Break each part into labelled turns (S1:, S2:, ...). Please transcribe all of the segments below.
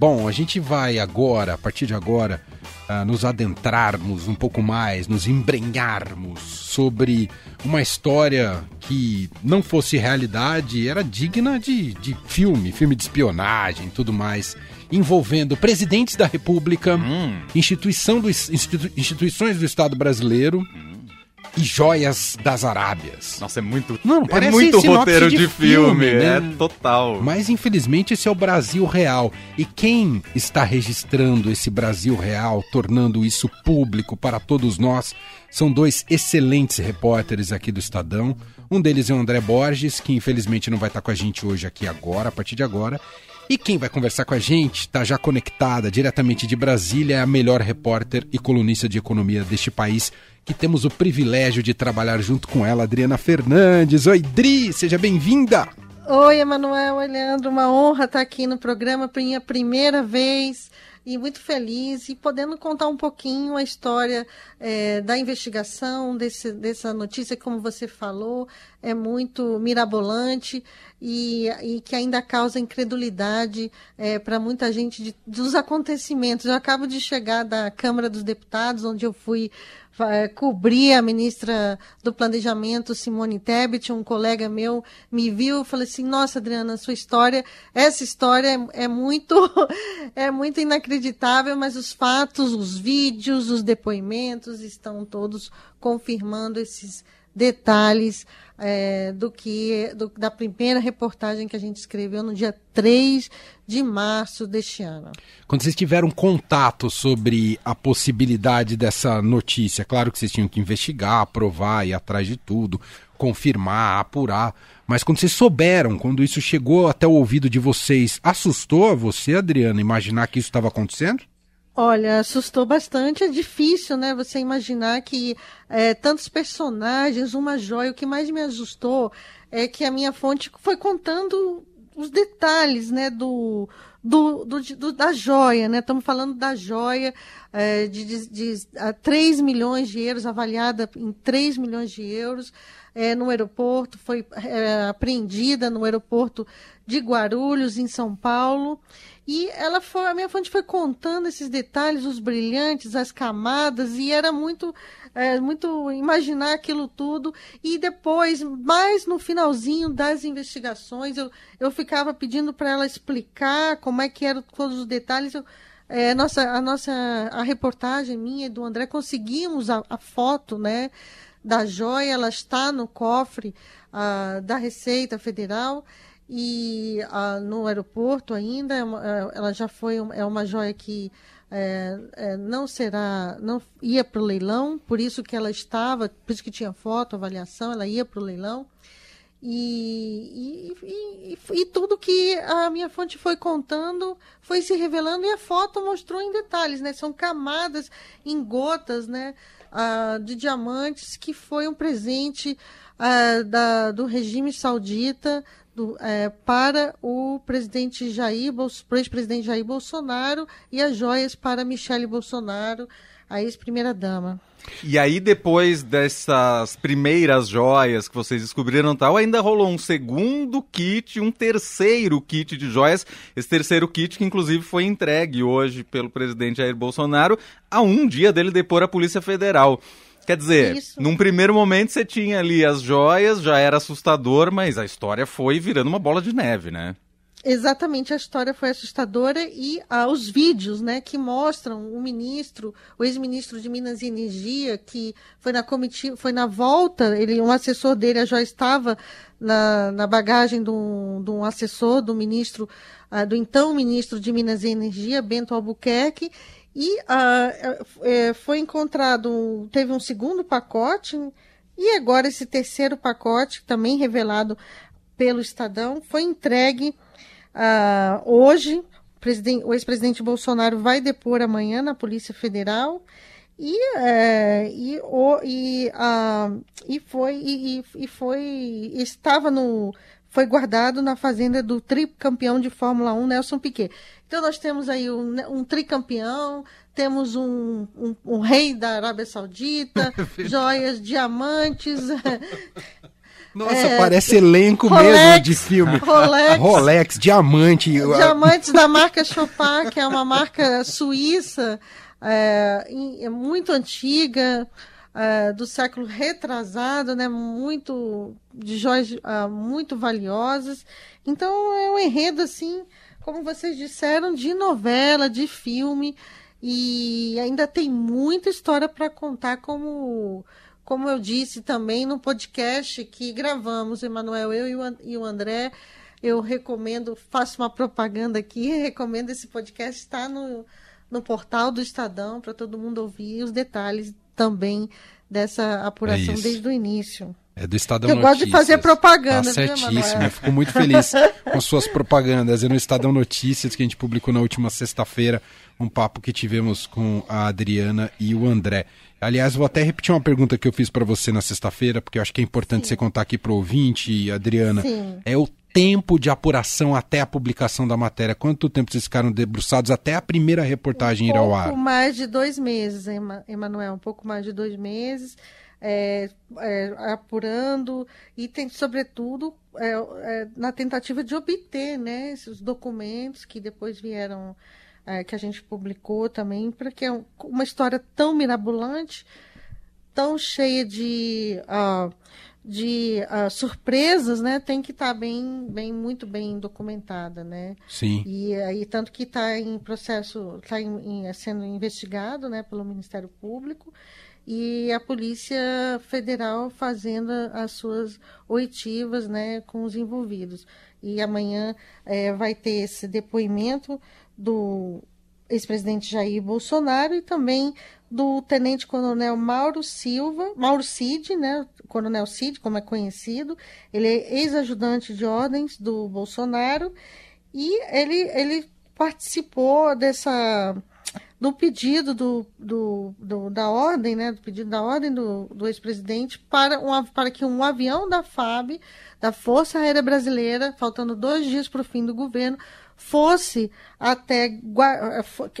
S1: Bom, a gente vai agora, a partir de agora, uh, nos adentrarmos um pouco mais, nos embrenharmos sobre uma história que não fosse realidade, era digna de, de filme, filme de espionagem e tudo mais, envolvendo presidentes da República, hum. instituição do, institu, instituições do Estado brasileiro. Hum e Joias das Arábias.
S2: Nossa, é muito. Não, é muito roteiro de, de filme, filme né? é total.
S1: Mas infelizmente esse é o Brasil real. E quem está registrando esse Brasil real, tornando isso público para todos nós, são dois excelentes repórteres aqui do Estadão. Um deles é o André Borges, que infelizmente não vai estar com a gente hoje aqui agora, a partir de agora. E quem vai conversar com a gente, está já conectada diretamente de Brasília, é a melhor repórter e colunista de economia deste país, que temos o privilégio de trabalhar junto com ela, Adriana Fernandes. Oi, Dri, seja bem-vinda!
S3: Oi, Emanuel, oi, Leandro, uma honra estar aqui no programa, minha primeira vez e muito feliz e podendo contar um pouquinho a história é, da investigação desse, dessa notícia, como você falou, é muito mirabolante e, e que ainda causa incredulidade é, para muita gente de, dos acontecimentos. Eu acabo de chegar da Câmara dos Deputados, onde eu fui é, cobrir a ministra do Planejamento, Simone Tebet, um colega meu me viu e falou assim, nossa, Adriana, sua história, essa história é, é muito é muito inacreditável, mas os fatos, os vídeos, os depoimentos estão todos confirmando esses detalhes é, do que do, da primeira reportagem que a gente escreveu no dia 3 de março deste ano.
S1: Quando vocês tiveram contato sobre a possibilidade dessa notícia, claro que vocês tinham que investigar, aprovar, ir atrás de tudo, confirmar, apurar, mas quando vocês souberam, quando isso chegou até o ouvido de vocês, assustou a você, Adriana, imaginar que isso estava acontecendo?
S3: Olha, assustou bastante. É difícil, né? Você imaginar que é, tantos personagens, uma joia. O que mais me assustou é que a minha fonte foi contando os detalhes, né? Do, do, do, do da joia, né? Estamos falando da joia é, de, de, de a 3 milhões de euros, avaliada em 3 milhões de euros. É, no aeroporto, foi é, apreendida no aeroporto de Guarulhos, em São Paulo. E ela foi, a minha fonte foi contando esses detalhes, os brilhantes, as camadas, e era muito, é, muito imaginar aquilo tudo. E depois, mais no finalzinho das investigações, eu, eu ficava pedindo para ela explicar como é que eram todos os detalhes. Eu, é, nossa, a nossa a reportagem minha e do André conseguimos a, a foto, né, da joia. Ela está no cofre uh, da Receita Federal e ah, no aeroporto ainda. É é, ela já foi é uma joia que é, é, não será não ia para o leilão por isso que ela estava por isso que tinha foto avaliação ela ia para o leilão e, e, e, e, tudo que a minha fonte foi contando foi se revelando e a foto mostrou em detalhes né? São camadas em gotas né ah, de diamantes que foi um presente ah, da, do regime saudita do, é, para o presidente Jair, ex-presidente Jair Bolsonaro e as joias para Michele Bolsonaro, a ex-primeira-dama.
S2: E aí, depois dessas primeiras joias que vocês descobriram tal, ainda rolou um segundo kit, um terceiro kit de joias. Esse terceiro kit que, inclusive, foi entregue hoje pelo presidente Jair Bolsonaro a um dia dele depor a Polícia Federal. Quer dizer, Isso. num primeiro momento você tinha ali as joias, já era assustador, mas a história foi virando uma bola de neve, né?
S3: Exatamente, a história foi assustadora e ah, os vídeos, né, que mostram o ministro, o ex-ministro de Minas e Energia, que foi na comitiva, foi na volta, ele, um assessor dele já estava na, na bagagem de um, de um assessor do ministro, ah, do então ministro de Minas e Energia, Bento Albuquerque, e uh, é, foi encontrado, teve um segundo pacote, e agora esse terceiro pacote, também revelado pelo Estadão, foi entregue uh, hoje. O ex-presidente Bolsonaro vai depor amanhã na Polícia Federal. E, é, e, o, e, uh, e foi e, e foi estava no foi guardado na fazenda do tricampeão de Fórmula 1, Nelson Piquet. Então nós temos aí um, um tricampeão, temos um, um, um, rei da Arábia Saudita, joias, diamantes.
S1: Nossa, é, parece elenco Rolex, mesmo de filme. Rolex. Rolex, diamante.
S3: Diamantes da marca Chopin, que é uma marca suíça, é, é muito antiga, é, do século retrasado, né? Muito de joias uh, muito valiosas. Então é um enredo assim, como vocês disseram, de novela, de filme e ainda tem muita história para contar como como eu disse também no podcast que gravamos, Emanuel, eu e o André, eu recomendo, faço uma propaganda aqui, recomendo esse podcast, está no, no portal do Estadão para todo mundo ouvir os detalhes também dessa apuração é desde o início.
S1: É do Estadão
S3: eu
S1: Notícias.
S3: gosto de fazer propaganda. Tá
S1: certíssimo, eu fico muito feliz com suas propagandas. É no Estadão Notícias que a gente publicou na última sexta-feira um papo que tivemos com a Adriana e o André. Aliás, vou até repetir uma pergunta que eu fiz para você na sexta-feira, porque eu acho que é importante Sim. você contar aqui para o ouvinte, Adriana. Sim. É o tempo de apuração até a publicação da matéria? Quanto tempo vocês ficaram debruçados até a primeira reportagem um ir ao ar?
S3: Um pouco mais de dois meses, Emanuel, um pouco mais de dois meses. É, é, apurando e tem, sobretudo, é, é na tentativa de obter né, esses documentos que depois vieram é, que a gente publicou também, porque é uma história tão mirabolante, tão cheia de, uh, de uh, surpresas, né? Tem que estar tá bem, bem, muito bem documentada, né?
S1: Sim.
S3: E aí tanto que está em processo, está sendo investigado, né, pelo Ministério Público e a Polícia Federal fazendo as suas oitivas, né, com os envolvidos. E amanhã é, vai ter esse depoimento do ex-presidente Jair Bolsonaro e também do tenente-coronel Mauro Silva, Mauro Cid, né, coronel Cid, como é conhecido, ele é ex-ajudante de ordens do Bolsonaro e ele, ele participou dessa do pedido do, do, do, da ordem, né, do pedido da ordem do, do ex-presidente para, para que um avião da FAB, da Força Aérea Brasileira, faltando dois dias para o fim do governo, fosse até,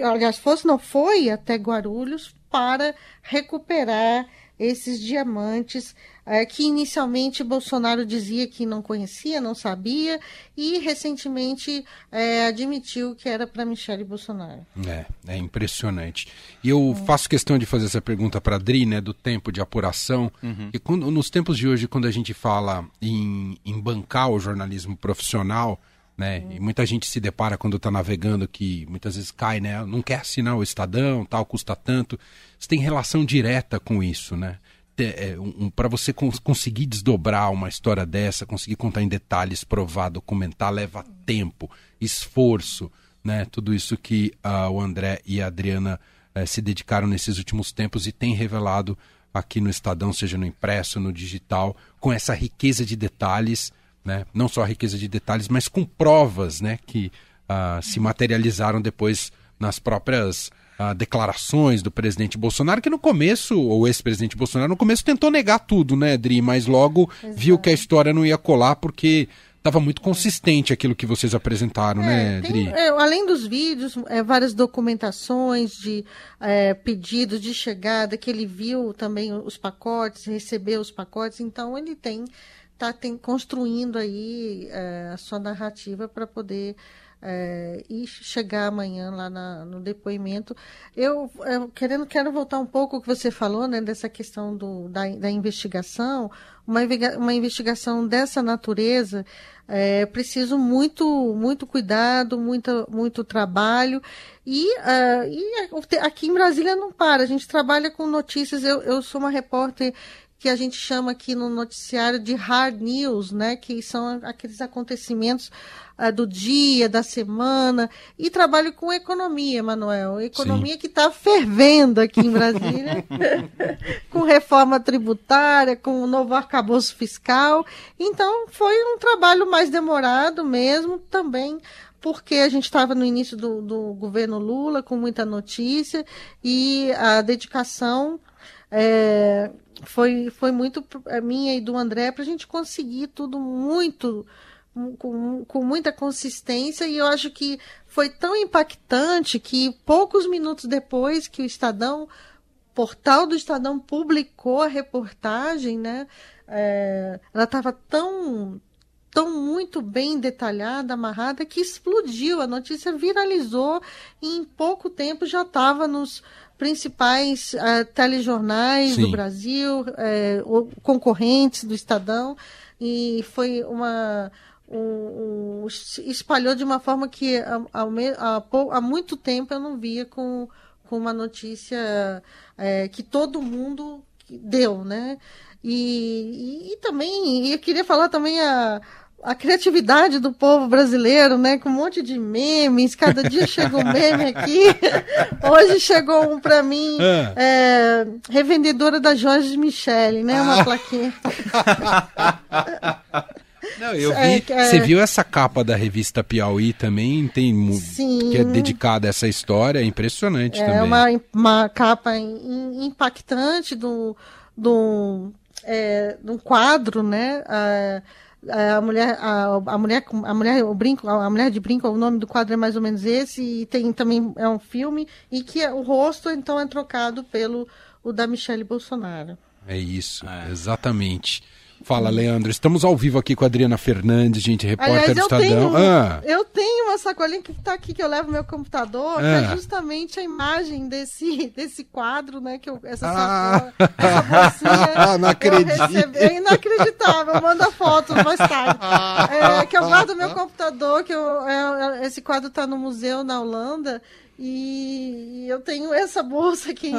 S3: aliás, fosse não foi até Guarulhos para recuperar esses diamantes é, que inicialmente Bolsonaro dizia que não conhecia, não sabia e recentemente é, admitiu que era para Michele Bolsonaro.
S1: É, é impressionante. E eu é. faço questão de fazer essa pergunta para a Adri, né, do tempo de apuração. Uhum. E quando, nos tempos de hoje, quando a gente fala em, em bancar o jornalismo profissional, né? E muita gente se depara quando está navegando que muitas vezes cai, né? Não quer assinar o Estadão, tal, custa tanto. Você tem relação direta com isso, né? É, um, para você cons conseguir desdobrar uma história dessa, conseguir contar em detalhes, provar, documentar, leva tempo, esforço, né? Tudo isso que uh, o André e a Adriana uh, se dedicaram nesses últimos tempos e tem revelado aqui no Estadão, seja no impresso, no digital, com essa riqueza de detalhes né? não só a riqueza de detalhes, mas com provas né? que uh, se materializaram depois nas próprias uh, declarações do presidente Bolsonaro, que no começo, o ex-presidente Bolsonaro, no começo tentou negar tudo, né, Dri? Mas logo Exato. viu que a história não ia colar porque estava muito consistente aquilo que vocês apresentaram, né, é, né, Dri?
S3: É, além dos vídeos, é, várias documentações de é, pedidos de chegada, que ele viu também os pacotes, recebeu os pacotes, então ele tem está construindo aí é, a sua narrativa para poder é, e chegar amanhã lá na, no depoimento. Eu, eu, querendo, quero voltar um pouco ao que você falou, né, dessa questão do, da, da investigação. Uma, uma investigação dessa natureza é preciso muito, muito cuidado, muito, muito trabalho. E, uh, e aqui em Brasília não para, a gente trabalha com notícias. Eu, eu sou uma repórter que a gente chama aqui no noticiário de hard news, né? Que são aqueles acontecimentos uh, do dia, da semana. E trabalho com economia, Manuel. Economia Sim. que está fervendo aqui em Brasília, com reforma tributária, com o novo arcabouço fiscal. Então, foi um trabalho mais demorado mesmo, também porque a gente estava no início do, do, governo Lula, com muita notícia, e a dedicação é, foi, foi muito a minha e do André para a gente conseguir tudo muito com, com muita consistência e eu acho que foi tão impactante que poucos minutos depois que o Estadão portal do Estadão publicou a reportagem, né? É, ela estava tão tão muito bem detalhada, amarrada, que explodiu. A notícia viralizou e em pouco tempo já estava nos principais uh, telejornais Sim. do Brasil, uh, concorrentes do Estadão, e foi uma. Um, um, espalhou de uma forma que há, há, há, muito tempo eu não via com, com uma notícia é, que todo mundo deu, né? E, e, e, também, eu queria falar também a, a criatividade do povo brasileiro, né? Com um monte de memes, cada dia chega um meme aqui. Hoje chegou um para mim, é. É, revendedora da Jorge Michele, né? Uma ah. plaquinha.
S1: Não, eu é, vi. É, você viu essa capa da revista Piauí também? Tem sim, que é dedicada a essa história, é impressionante
S3: é
S1: também.
S3: É uma, uma capa impactante do, do, é, um quadro, né? A mulher a, a mulher a mulher o brinco a mulher de brinco o nome do quadro é mais ou menos esse e tem também é um filme e que é, o rosto então é trocado pelo o da Michelle Bolsonaro
S1: é isso é. exatamente Fala, Leandro. Estamos ao vivo aqui com a Adriana Fernandes, gente, repórter Aliás, do Estadão.
S3: Tenho, ah. Eu tenho uma sacolinha que está aqui que eu levo meu computador, ah. que é ah. justamente a imagem desse, desse quadro, né? Que eu, essa ah. sacola, essa. Não acredito. Recebi, é inacreditável, manda fotos mais tarde. É, que eu guardo meu computador, que eu, é, esse quadro está no museu na Holanda. E eu tenho essa bolsa aqui.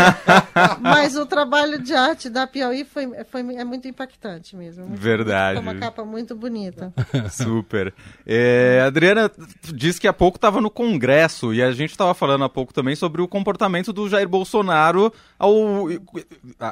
S3: Mas o trabalho de arte da Piauí foi, foi, é muito impactante mesmo.
S2: Verdade.
S3: Foi uma capa muito bonita.
S2: Super. É, Adriana disse que há pouco estava no Congresso e a gente estava falando há pouco também sobre o comportamento do Jair Bolsonaro ao,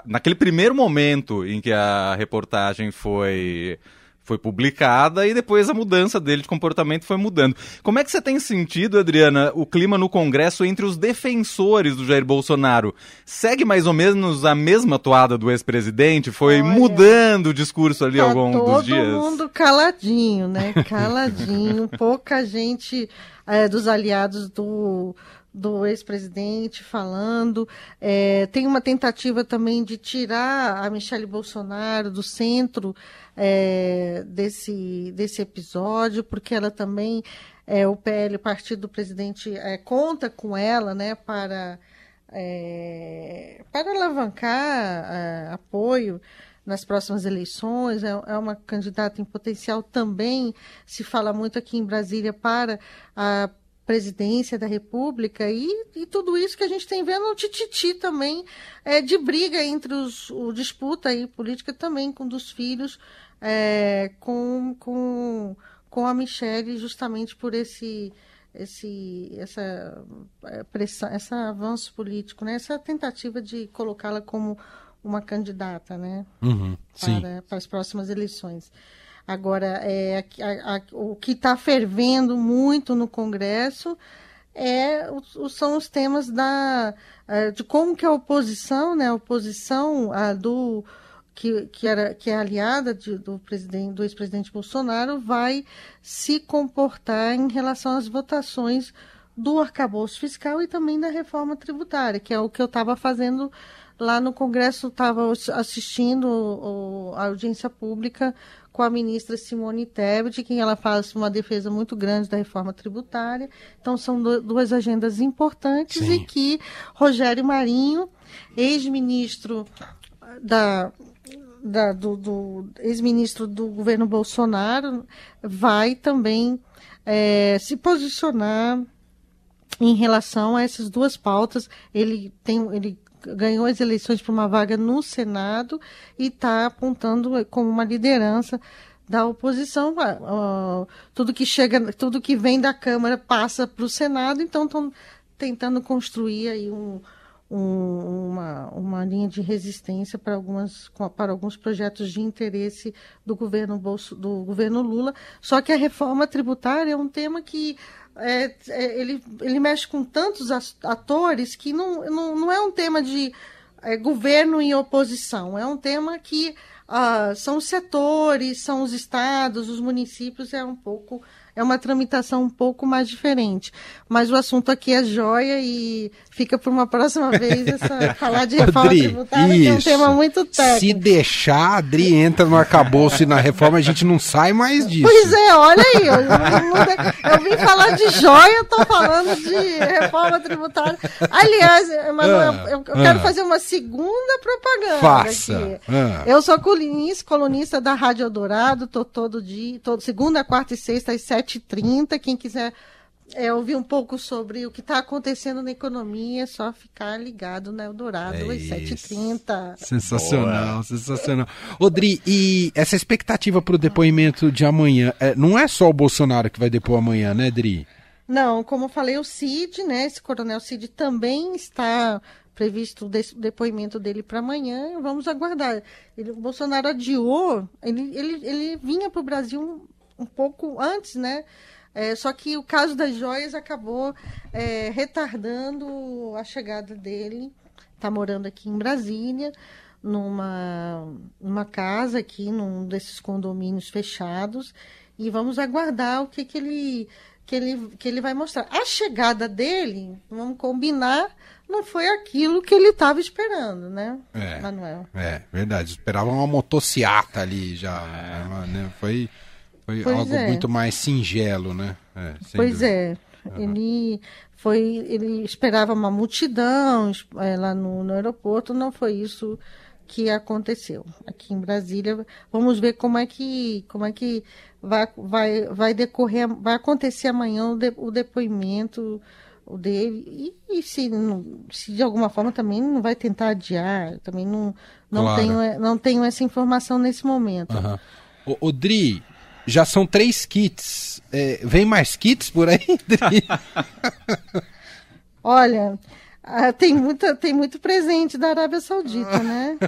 S2: naquele primeiro momento em que a reportagem foi foi publicada e depois a mudança dele de comportamento foi mudando. Como é que você tem sentido, Adriana, o clima no Congresso entre os defensores do Jair Bolsonaro? Segue mais ou menos a mesma toada do ex-presidente? Foi Olha, mudando o discurso ali
S3: tá
S2: ao longo dos dias?
S3: Todo mundo caladinho, né? Caladinho. Pouca gente é, dos aliados do do ex-presidente falando. É, tem uma tentativa também de tirar a Michelle Bolsonaro do centro é, desse, desse episódio, porque ela também, é, o PL, o partido do presidente, é, conta com ela né, para, é, para alavancar é, apoio nas próximas eleições, é, uma candidata em potencial também, se fala muito aqui em Brasília, para a presidência da República e, e, tudo isso que a gente tem vendo um tititi também é, de briga entre os o disputa aí política também com dos filhos é, com, com, com a Michelle justamente por esse esse essa é, pressão esse avanço político né? Essa tentativa de colocá-la como uma candidata né?
S1: Uhum,
S3: para, para as próximas eleições Agora, é, a, a, o que está fervendo muito no Congresso é, são os temas da, é, de como que a oposição, né, a oposição a, do, que, que, era, que é aliada de, do, presidente, do ex-presidente Bolsonaro, vai se comportar em relação às votações do arcabouço fiscal e também da reforma tributária, que é o que eu estava fazendo lá no Congresso, estava assistindo a audiência pública com a ministra Simone Tebet, que ela faz uma defesa muito grande da reforma tributária. Então, são duas agendas importantes Sim. e que Rogério Marinho, ex-ministro da, da, do, do ex-ministro do governo Bolsonaro, vai também é, se posicionar em relação a essas duas pautas. Ele tem, ele ganhou as eleições para uma vaga no Senado e está apontando como uma liderança da oposição. Uh, tudo que chega, tudo que vem da Câmara passa para o Senado, então estão tentando construir aí um, um, uma, uma linha de resistência para, algumas, para alguns projetos de interesse do governo, Bolso, do governo Lula. Só que a reforma tributária é um tema que é, é, ele, ele mexe com tantos atores que não, não, não é um tema de é, governo e oposição, é um tema que ah, são os setores, são os estados, os municípios, é um pouco é uma tramitação um pouco mais diferente. Mas o assunto aqui é joia e fica para uma próxima vez essa, falar de reforma Adri, tributária, isso. que é um tema muito técnico.
S1: Se deixar, a Adri entra no arcabouço e na reforma, a gente não sai mais disso.
S3: Pois é, olha aí, eu, eu, eu vim falar de joia, estou falando de reforma tributária. Aliás, Emanuel, ah, eu, eu ah, quero fazer uma segunda propaganda
S1: faça,
S3: aqui. Ah, eu sou colunista, colunista da Rádio Eldorado, tô todo dia, todo, segunda, quarta e sexta às 7h30, quem quiser é, ouvir um pouco sobre o que está acontecendo na economia, é só ficar ligado na Eldorado é às 7h30.
S1: Sensacional, Boa. sensacional. Odri, e essa expectativa para o depoimento de amanhã, é, não é só o Bolsonaro que vai depor amanhã, né, Dri?
S3: Não, como eu falei, o Cid, né, esse coronel Cid também está previsto o depoimento dele para amanhã, vamos aguardar. Ele, o Bolsonaro adiou, ele, ele, ele vinha para o Brasil um, pouco antes, né, é, só que o caso das joias acabou é, retardando a chegada dele. Está morando aqui em Brasília, numa, numa casa aqui, num desses condomínios fechados. E vamos aguardar o que, que, ele, que, ele, que ele vai mostrar. A chegada dele, vamos combinar, não foi aquilo que ele estava esperando, né,
S1: é, Manuel? É, verdade. Esperava uma motociata ali já. Né? Foi foi pois algo é. muito mais singelo, né?
S3: É, pois dúvida. é. Uhum. Ele foi, ele esperava uma multidão é, lá no, no aeroporto, não foi isso que aconteceu aqui em Brasília. Vamos ver como é que como é que vai, vai, vai decorrer, vai acontecer amanhã o, de, o depoimento dele e, e, se, se de alguma forma também não vai tentar adiar, também não não claro. tenho não tenho essa informação nesse momento.
S1: Uhum. O, o Dri, já são três kits. É, vem mais kits por aí?
S3: Olha, ah, tem, muita, tem muito presente da Arábia Saudita, né?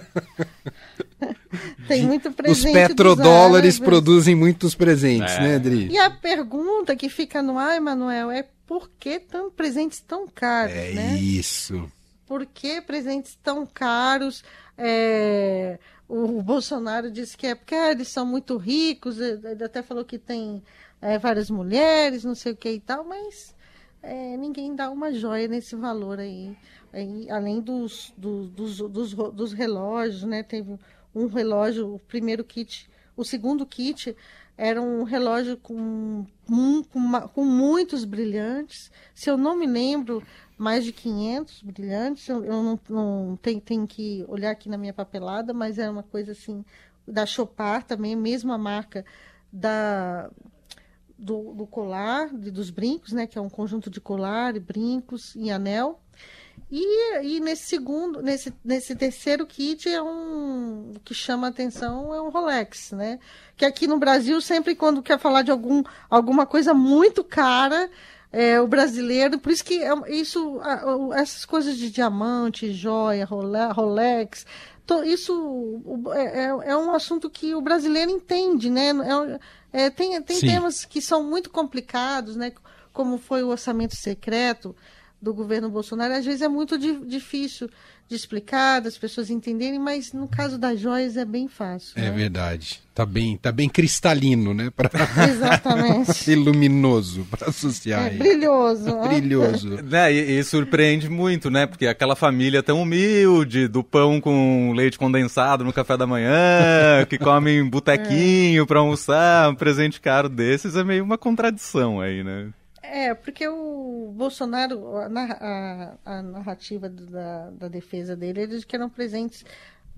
S3: tem muito presente.
S1: Os petrodólares produzem muitos presentes, é. né, Adri?
S3: E a pergunta que fica no ar, Emanuel, é por que tão, presentes tão caros?
S1: É
S3: né?
S1: isso.
S3: Por que presentes tão caros? É, o Bolsonaro disse que é porque ah, eles são muito ricos, ele até falou que tem é, várias mulheres, não sei o que e tal, mas é, ninguém dá uma joia nesse valor aí. aí além dos, do, dos, dos, dos, relógios, né? Teve um relógio, o primeiro kit, o segundo kit era um relógio com, com, com muitos brilhantes. Se eu não me lembro, mais de 500 brilhantes. Eu, eu não, não tenho, tenho, que olhar aqui na minha papelada, mas era uma coisa assim da Chopard também, mesma marca da do, do colar, de, dos brincos, né, que é um conjunto de colar, e brincos e anel. E, e nesse segundo, nesse, nesse terceiro kit é um o que chama a atenção é um Rolex, né? Que aqui no Brasil sempre quando quer falar de algum, alguma coisa muito cara, é, o brasileiro, por isso que é, isso, essas coisas de diamante, joia, Rolex, isso é, é, é, um assunto que o brasileiro entende, né? É, é, tem tem temas que são muito complicados, né? Como foi o orçamento secreto do governo Bolsonaro, às vezes é muito di difícil de explicar, das pessoas entenderem, mas no caso das joias é bem fácil.
S1: É né? verdade. Tá bem, tá bem cristalino, né? Pra...
S3: Exatamente.
S1: e luminoso para associar.
S3: É, brilhoso.
S1: brilhoso.
S2: né? E, e, surpreende muito, né? Porque aquela família tão humilde, do pão com leite condensado no café da manhã, que come botequinho é. para almoçar, um presente caro desses é meio uma contradição aí, né?
S3: É, porque o Bolsonaro, a, a, a narrativa da, da, defesa dele, eles que eram presentes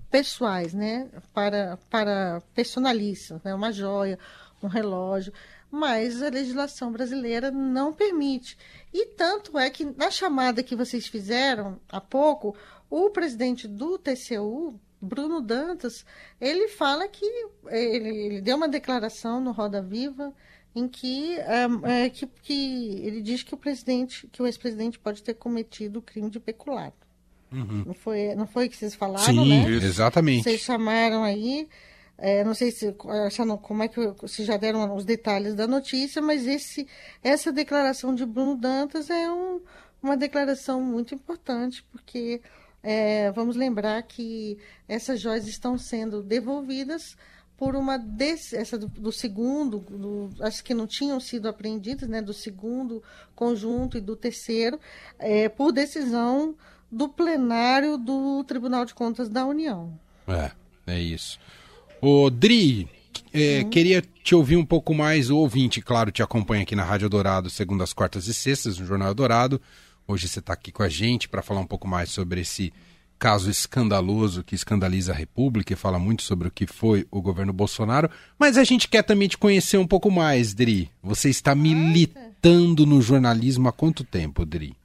S3: pessoais, né? Para, para personalistas, né? Uma joia, um relógio. Mas a legislação brasileira não permite. E tanto é que na chamada que vocês fizeram há pouco, o presidente do TCU, Bruno Dantas, ele fala que ele, ele deu uma declaração no Roda Viva em que, é, que, que, ele diz que o presidente, que o ex-presidente pode ter cometido crime de peculato. Uhum. Não foi, não foi que vocês falaram,
S1: Sim,
S3: né?
S1: exatamente.
S3: Vocês chamaram aí, é, não sei se, como é que se já deram os detalhes da notícia, mas esse, essa declaração de Bruno Dantas é um, uma declaração muito importante, porque é, vamos lembrar que essas joias estão sendo devolvidas por uma desse, essa do, do segundo, do, as que não tinham sido apreendidas, né, do segundo conjunto e do terceiro, é, por decisão do plenário do Tribunal de Contas da União.
S1: É, é isso. O Dri, é, queria te ouvir um pouco mais. O ouvinte, claro, te acompanha aqui na Rádio Dourado, segundas, quartas e sextas, no Jornal Dourado. Hoje você está aqui com a gente para falar um pouco mais sobre esse caso escandaloso que escandaliza a República e fala muito sobre o que foi o governo Bolsonaro. Mas a gente quer também te conhecer um pouco mais, Dri. Você está militando no jornalismo há quanto tempo, Dri?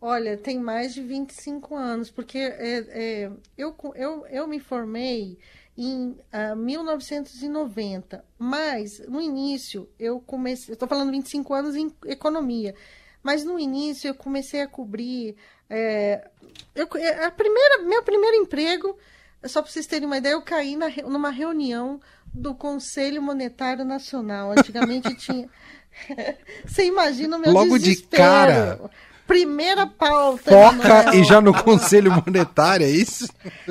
S3: Olha, tem mais de 25 anos, porque é, é, eu, eu, eu me formei em ah, 1990, mas no início eu comecei, estou falando 25 anos em economia, mas no início eu comecei a cobrir é, eu, é, a primeira, meu primeiro emprego, só para vocês terem uma ideia, eu caí na, numa reunião do Conselho Monetário Nacional. Antigamente tinha. Você imagina o meu
S1: Logo
S3: desespero.
S1: de cara.
S3: Primeira pauta.
S1: Foca e já no Conselho Monetário, é isso?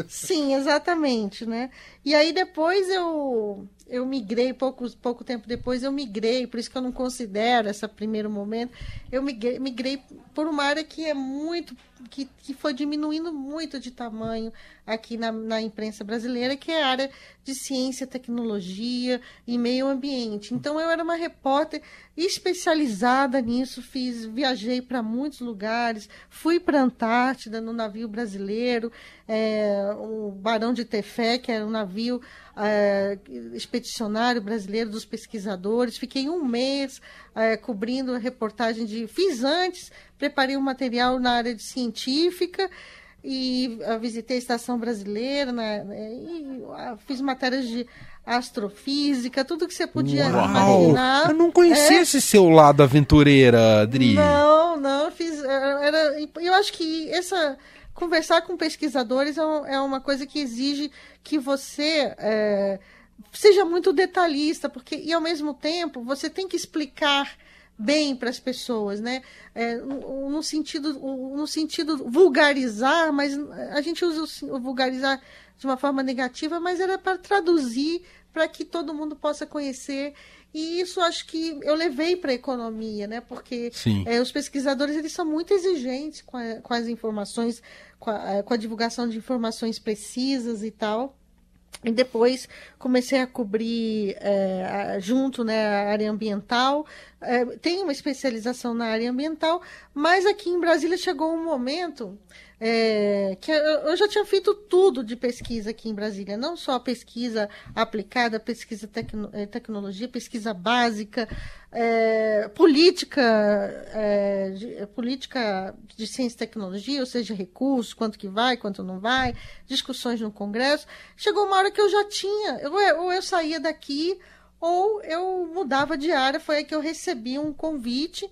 S3: Sim, exatamente, né? E aí depois eu eu migrei, pouco, pouco tempo depois eu migrei, por isso que eu não considero esse primeiro momento, eu migrei, migrei por uma área que é muito, que, que foi diminuindo muito de tamanho aqui na, na imprensa brasileira, que é a área de ciência, tecnologia e meio ambiente. Então eu era uma repórter especializada nisso, fiz, viajei para muitos lugares, fui para a Antártida no navio brasileiro, é, o Barão de Tefé, que era um navio é, expedicionário brasileiro dos pesquisadores. Fiquei um mês é, cobrindo a reportagem de. Fiz antes, preparei um material na área de científica e uh, visitei a estação brasileira né, e uh, fiz matérias de astrofísica, tudo que você podia Uau. imaginar.
S1: Eu não conhecia é... esse seu lado aventureira, Adri.
S3: Não, não, fiz. Era, eu acho que essa conversar com pesquisadores é, é uma coisa que exige que você é, seja muito detalhista, porque e ao mesmo tempo você tem que explicar bem para as pessoas, né? É, no, sentido, no sentido vulgarizar, mas a gente usa o vulgarizar de uma forma negativa, mas era para traduzir para que todo mundo possa conhecer e isso acho que eu levei para a economia, né? Porque é, os pesquisadores eles são muito exigentes com, a, com as informações, com a, é, com a divulgação de informações precisas e tal. E depois comecei a cobrir é, junto né, a área ambiental. É, tem uma especialização na área ambiental, mas aqui em Brasília chegou um momento é, que eu já tinha feito tudo de pesquisa aqui em Brasília, não só pesquisa aplicada, pesquisa tecno, é, tecnologia, pesquisa básica, é, política, é, de, é, política de ciência e tecnologia, ou seja, recursos, quanto que vai, quanto não vai, discussões no Congresso. Chegou uma hora que eu já tinha, eu, ou eu saía daqui, ou eu mudava de área, foi aí que eu recebi um convite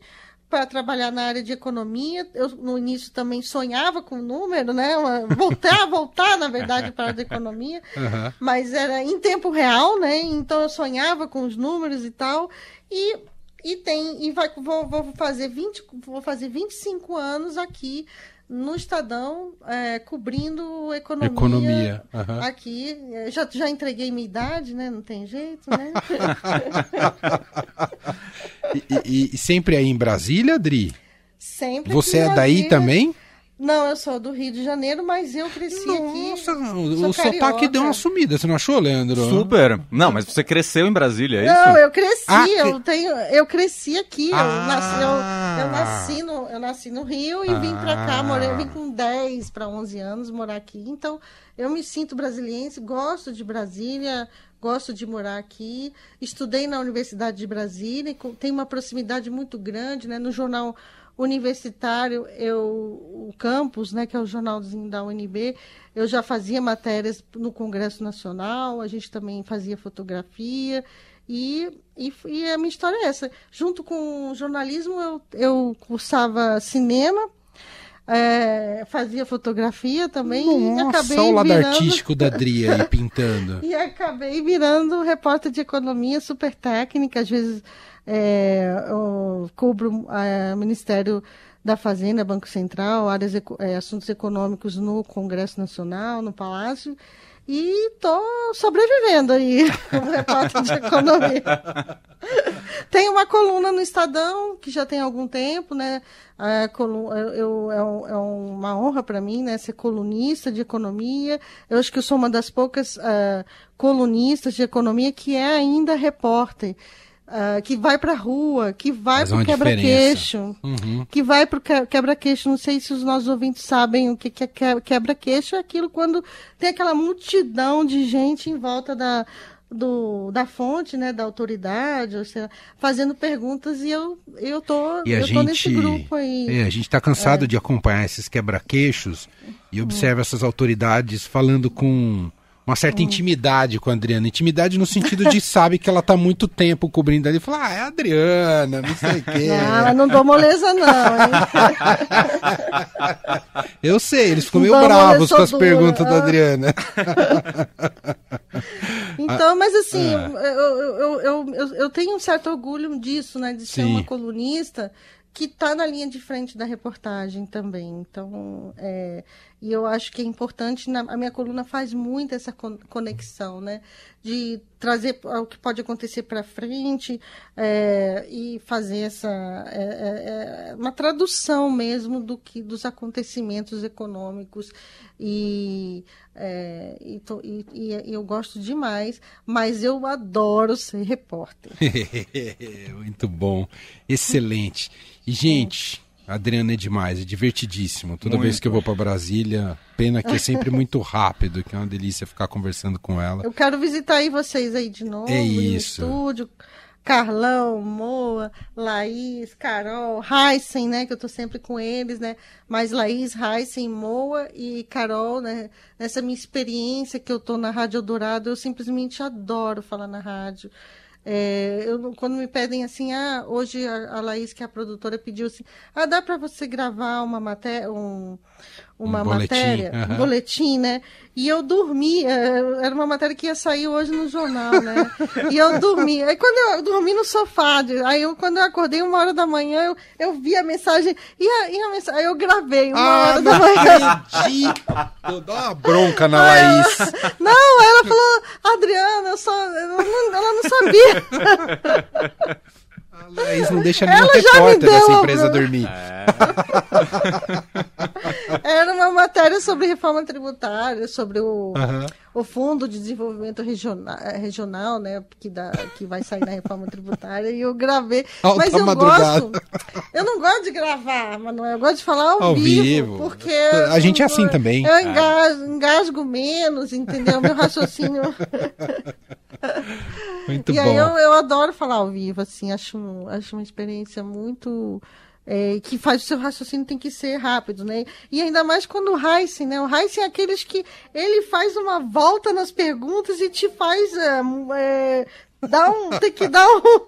S3: para trabalhar na área de economia. Eu, no início, também sonhava com o número, né? Voltar, voltar, na verdade, para a área de economia. Uhum. Mas era em tempo real, né? Então, eu sonhava com os números e tal. E, e tem... E vai, vou, vou, fazer 20, vou fazer 25 anos aqui no Estadão, é, cobrindo economia,
S1: economia. Uhum.
S3: aqui. Já, já entreguei minha idade, né? Não tem jeito, né?
S1: e, e, e, sempre aí em Brasília, Adri?
S3: Sempre.
S1: Você é daí também?
S3: Não, eu sou do Rio de Janeiro, mas eu cresci
S1: Nossa,
S3: aqui.
S1: Nossa, o sotaque deu uma sumida, você não achou, Leandro?
S2: Super. Não, mas você cresceu em Brasília, é
S3: não,
S2: isso?
S3: Não, eu cresci, ah, eu tenho, eu cresci aqui. Ah. Eu, nasci, eu, eu, nasci no, eu nasci no Rio e ah. vim para cá, morei, eu vim com 10 para 11 anos morar aqui. Então, eu me sinto brasiliense, gosto de Brasília, gosto de morar aqui. Estudei na Universidade de Brasília, tenho uma proximidade muito grande, né, no jornal universitário, eu, o campus, né, que é o jornalzinho da UNB, eu já fazia matérias no Congresso Nacional, a gente também fazia fotografia, e, e, e a minha história é essa. Junto com o jornalismo, eu, eu cursava cinema, é, fazia fotografia também
S1: Nossa,
S3: e acabei
S1: o lado
S3: virando...
S1: artístico da Dria aí pintando.
S3: e acabei virando repórter de economia super técnica, às vezes é, cubro o é, Ministério da Fazenda, Banco Central, áreas, é, assuntos econômicos no Congresso Nacional, no Palácio. e tô sobrevivendo aí como repórter de economia. tem uma coluna no Estadão que já tem algum tempo, né? É, coluna, eu, é, é, uma honra para mim, né? Ser colunista de economia. Eu acho que eu sou uma das poucas uh, colunistas de economia que é ainda repórter. Uh, que vai para a rua, que vai para o quebra-queixo, uhum. que vai para o quebra-queixo. Não sei se os nossos ouvintes sabem o que é quebra-queixo. É aquilo quando tem aquela multidão de gente em volta da, do, da fonte, né, da autoridade, ou seja, fazendo perguntas e eu eu tô,
S1: e
S3: eu
S1: gente,
S3: tô nesse grupo aí.
S1: É, a gente está cansado é. de acompanhar esses quebra-queixos e observa essas autoridades falando com uma certa hum. intimidade com a Adriana. Intimidade no sentido de sabe que ela está muito tempo cobrindo ali fala, ah, é a Adriana, não sei o quê.
S3: Não, não dou moleza, não, hein?
S1: Eu sei, eles ficam meio bravos com as dura. perguntas da Adriana.
S3: Então, mas assim, ah. eu, eu, eu, eu, eu tenho um certo orgulho disso, né? De ser Sim. uma colunista que está na linha de frente da reportagem também. Então, é, e eu acho que é importante, na, a minha coluna faz muito essa conexão, né? De trazer o que pode acontecer para frente é, e fazer essa é, é, é, uma tradução mesmo do que dos acontecimentos econômicos e, é, e, e, e, eu gosto demais, mas eu adoro ser repórter.
S1: muito bom, excelente. E gente Adriana é demais, é divertidíssimo. Toda muito. vez que eu vou para Brasília, pena que é sempre muito rápido, que é uma delícia ficar conversando com ela.
S3: Eu quero visitar aí vocês aí de novo,
S1: é isso.
S3: no estúdio. Carlão, Moa, Laís, Carol, Heisen, né? Que eu tô sempre com eles, né? Mas Laís, Heisen, Moa e Carol, né? Nessa minha experiência que eu tô na Rádio Dourado, eu simplesmente adoro falar na rádio. É, eu, quando me pedem assim, ah, hoje a, a Laís, que é a produtora, pediu assim, ah, dá para você gravar uma matéria, um, uma um matéria, um boletim, né? E eu dormi, é, era uma matéria que ia sair hoje no jornal, né? E eu dormi. Aí quando eu dormi no sofá, aí eu, quando eu acordei uma hora da manhã, eu, eu vi a mensagem, e a, e a mensagem, aí eu gravei uma ah, hora da manhã.
S1: Eu dou uma bronca na Laís.
S3: Não, ela falou, Adriana, eu só, ela não sabia.
S1: Laís não deixa nenhum repórter dessa empresa dormir. É.
S3: Era uma matéria sobre reforma tributária, sobre o, uhum. o Fundo de Desenvolvimento Regional, regional né, que, dá, que vai sair na reforma tributária, e eu gravei. Alta mas eu madrugada. gosto. Eu não gosto de gravar, Manuel, eu gosto de falar ao,
S1: ao vivo, vivo.
S3: Porque
S1: a gente é assim também.
S3: Eu engasgo, engasgo menos, entendeu? Meu raciocínio.
S1: Muito
S3: e
S1: bom.
S3: aí eu, eu adoro falar ao vivo, assim, acho, acho uma experiência muito. É, que faz o seu raciocínio tem que ser rápido, né? E ainda mais quando o Heisen, né? O Heisen é aqueles que ele faz uma volta nas perguntas e te faz é, é, dar um, tem que dar um,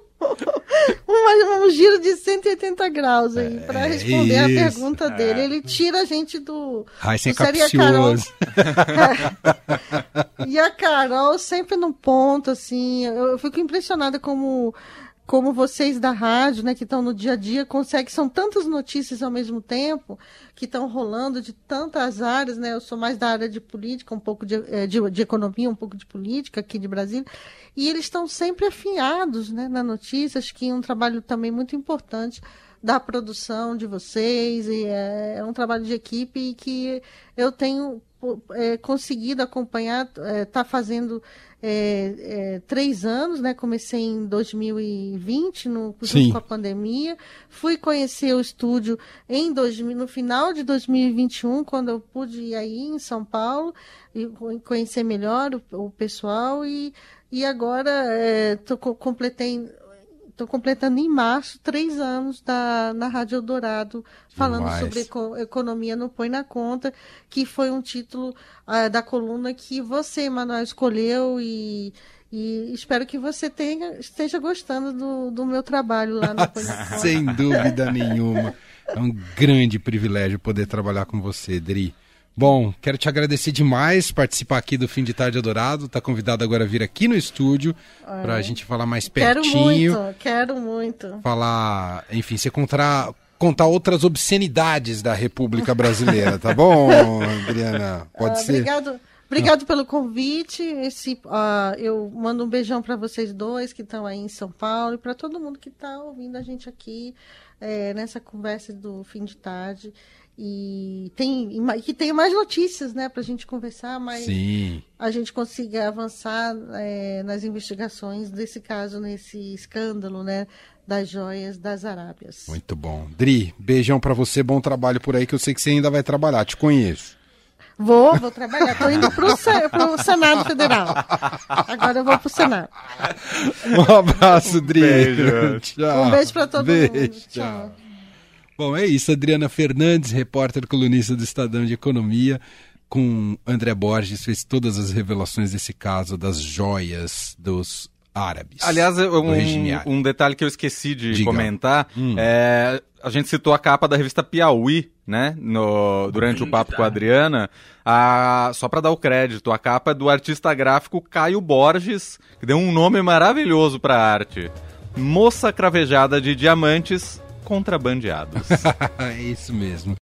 S3: um, um, giro de 180 graus aí é, para responder isso. a pergunta dele. Ele tira a gente do.
S1: Heisen do é Carol.
S3: e a Carol sempre no ponto, assim. Eu, eu fico impressionada como como vocês da rádio, né, que estão no dia a dia, conseguem, são tantas notícias ao mesmo tempo, que estão rolando de tantas áreas, né, eu sou mais da área de política, um pouco de, eh, de, de economia, um pouco de política aqui de Brasília, e eles estão sempre afiados, né, na notícia, acho que é um trabalho também muito importante da produção de vocês, e é, é um trabalho de equipe que eu tenho é, conseguido acompanhar, está é, tá fazendo é, é, três anos, né? Comecei em 2020, no, junto com a pandemia. Fui conhecer o estúdio em 2000, no final de 2021, quando eu pude ir aí em São Paulo e conhecer melhor o, o pessoal e, e agora é, tô, completei Estou completando em março três anos da, na Rádio Eldorado, falando Demais. sobre eco, economia no Põe na Conta, que foi um título uh, da coluna que você, Manuel, escolheu e, e espero que você tenha, esteja gostando do, do meu trabalho lá no Põe na Conta.
S1: Sem dúvida nenhuma. É um grande privilégio poder trabalhar com você, Dri. Bom, quero te agradecer demais participar aqui do Fim de Tarde Adorado. Tá convidado agora a vir aqui no estúdio é. para a gente falar mais pertinho.
S3: Quero muito, quero muito.
S1: Falar, enfim, você contar, contar outras obscenidades da República Brasileira, tá bom, Adriana? Pode ah, ser?
S3: Obrigado. Obrigado pelo convite. Esse, uh, eu mando um beijão para vocês dois que estão aí em São Paulo e para todo mundo que está ouvindo a gente aqui é, nessa conversa do fim de tarde e tem que tenha mais notícias, né, para a gente conversar, mas
S1: Sim.
S3: a gente consiga avançar é, nas investigações desse caso, nesse escândalo, né, das joias das Arábias.
S1: Muito bom, Dri, beijão para você, bom trabalho por aí, que eu sei que você ainda vai trabalhar, te conheço.
S3: Vou, vou trabalhar. Estou indo para o Senado Federal. Agora eu vou para o Senado.
S1: Um abraço, Dri.
S2: Beijo.
S3: Tchau. Um beijo para todo
S1: beijo,
S3: mundo.
S1: Tchau.
S3: tchau.
S1: Bom, é isso. Adriana Fernandes, repórter colunista do Estadão de Economia, com André Borges, fez todas as revelações desse caso das joias dos árabes.
S2: Aliás,
S1: do
S2: um, um detalhe que eu esqueci de
S1: Diga.
S2: comentar,
S1: Hum.
S2: é, a gente citou a capa da revista Piauí, né, no- durante o papo com a Adriana, a- só para dar o crédito, a capa é do artista gráfico Caio Borges, que deu um nome maravilhoso para a arte. Moça cravejada de diamantes contrabandeados.
S1: é isso mesmo.